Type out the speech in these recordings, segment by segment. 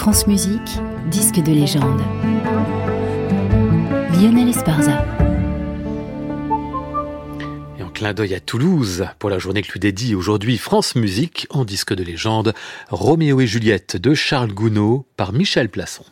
France Musique, disque de légende. Lionel Esparza. Et en clin d'œil à Toulouse, pour la journée que lui dédie aujourd'hui France Musique, en disque de légende, Roméo et Juliette de Charles Gounod par Michel Plasson.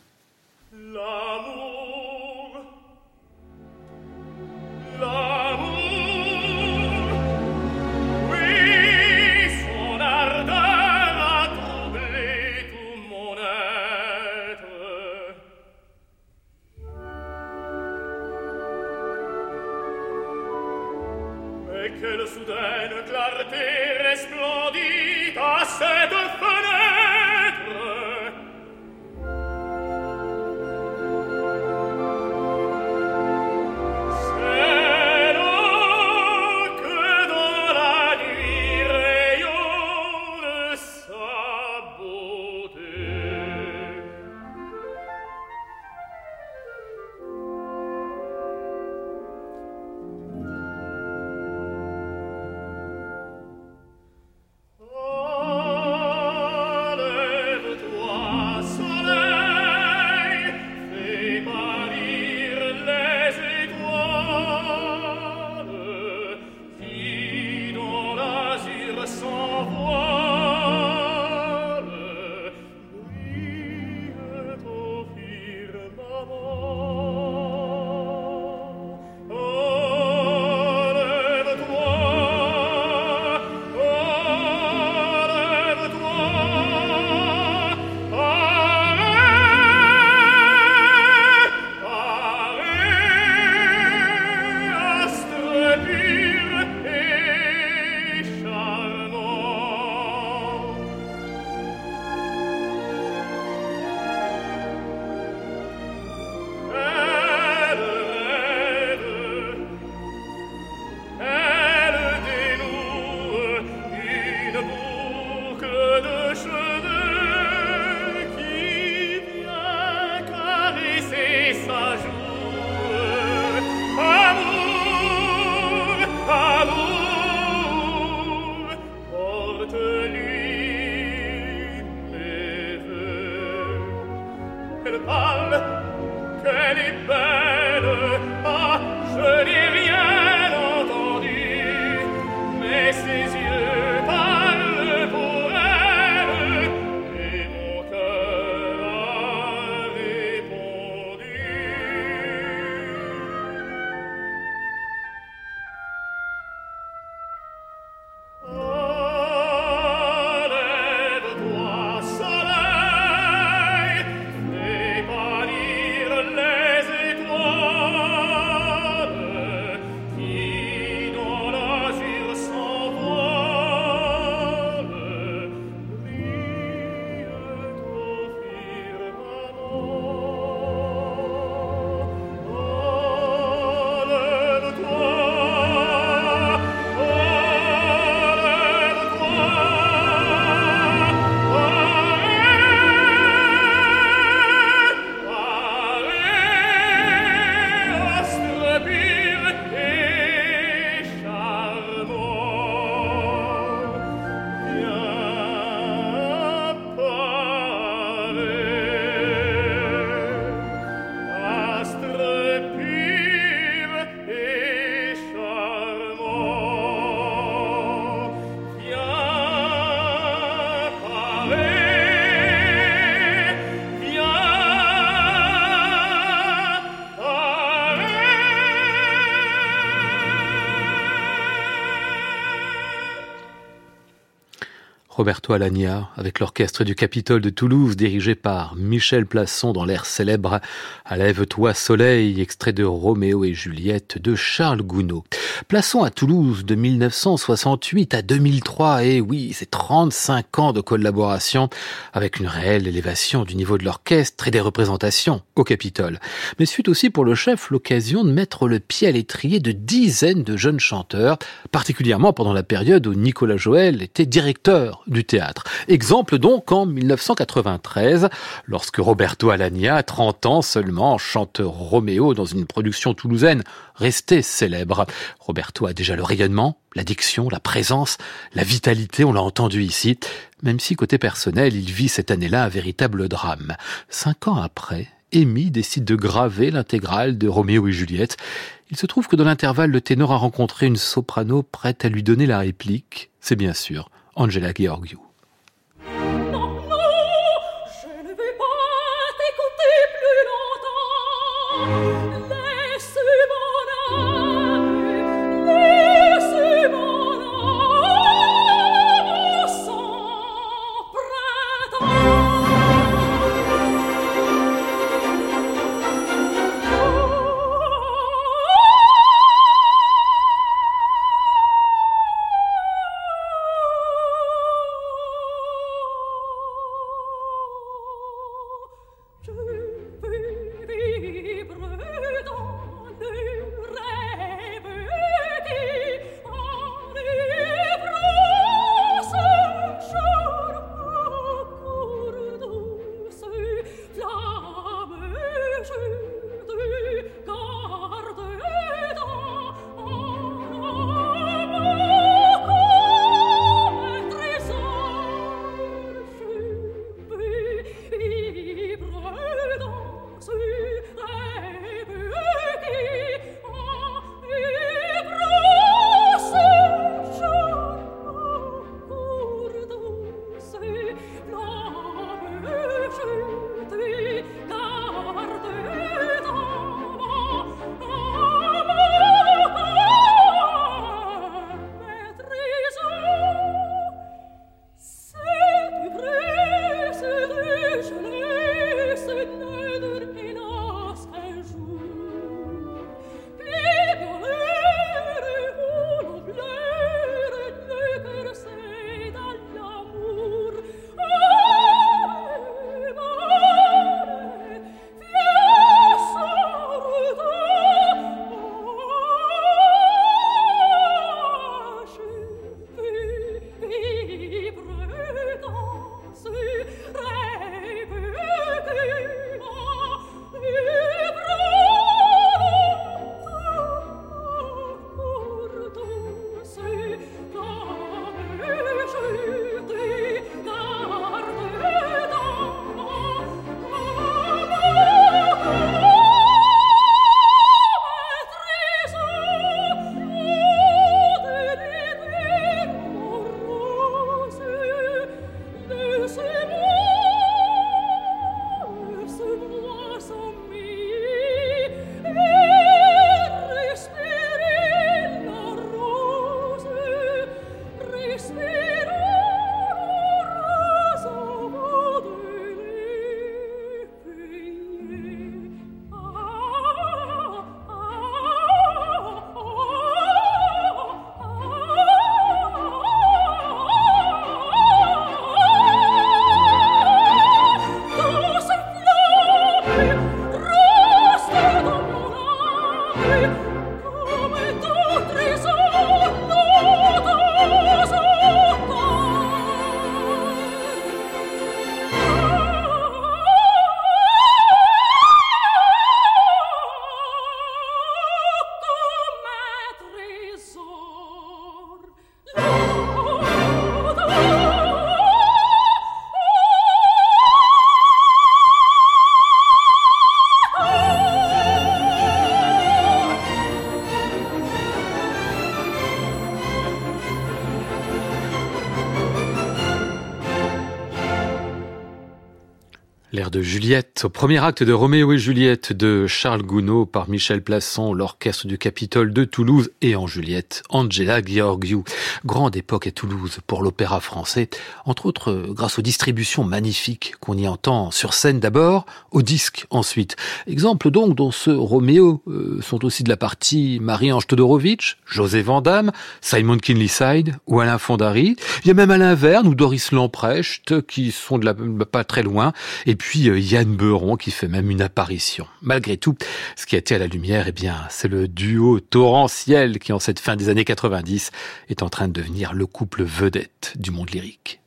Roberto Alagna, avec l'orchestre du Capitole de Toulouse, dirigé par Michel Plasson dans l'air célèbre À lève-toi soleil, extrait de Roméo et Juliette de Charles Gounod. Plasson à Toulouse de 1968 à 2003, et oui, c'est 35 ans de collaboration avec une réelle élévation du niveau de l'orchestre et des représentations au Capitole. Mais suite aussi pour le chef l'occasion de mettre le pied à l'étrier de dizaines de jeunes chanteurs, particulièrement pendant la période où Nicolas Joël était directeur du théâtre. Exemple donc en 1993, lorsque Roberto Alagna, 30 ans seulement, chante Roméo dans une production toulousaine restée célèbre. Roberto a déjà le rayonnement, la diction, la présence, la vitalité, on l'a entendu ici, même si côté personnel, il vit cette année-là un véritable drame. Cinq ans après, Amy décide de graver l'intégrale de Roméo et Juliette. Il se trouve que dans l'intervalle, le ténor a rencontré une soprano prête à lui donner la réplique. C'est bien sûr Angela Georgiou. De Juliette, au premier acte de Roméo et Juliette de Charles Gounod par Michel Plasson, l'orchestre du Capitole de Toulouse et en Juliette, Angela Gheorghiu. Grande époque à Toulouse pour l'opéra français, entre autres grâce aux distributions magnifiques qu'on y entend sur scène d'abord, au disque ensuite. Exemple donc dont ce Roméo euh, sont aussi de la partie Marie-Ange Todorovitch, José Vandamme, Simon Kinley-Side ou Alain Fondary. Il y a même Alain Verne ou Doris Lamprecht qui sont de la, pas très loin. Et puis puis euh, Yann Beuron qui fait même une apparition. Malgré tout, ce qui a été à la lumière, eh bien, c'est le duo torrentiel qui, en cette fin des années 90, est en train de devenir le couple vedette du monde lyrique.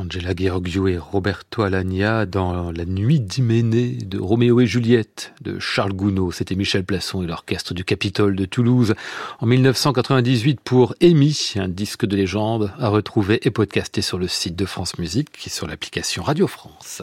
Angela Gheorghiu et Roberto Alagna dans La nuit d'Hyménée de Roméo et Juliette de Charles Gounod. C'était Michel Plasson et l'orchestre du Capitole de Toulouse en 1998 pour Amy, un disque de légende à retrouver et podcaster sur le site de France Musique et sur l'application Radio France.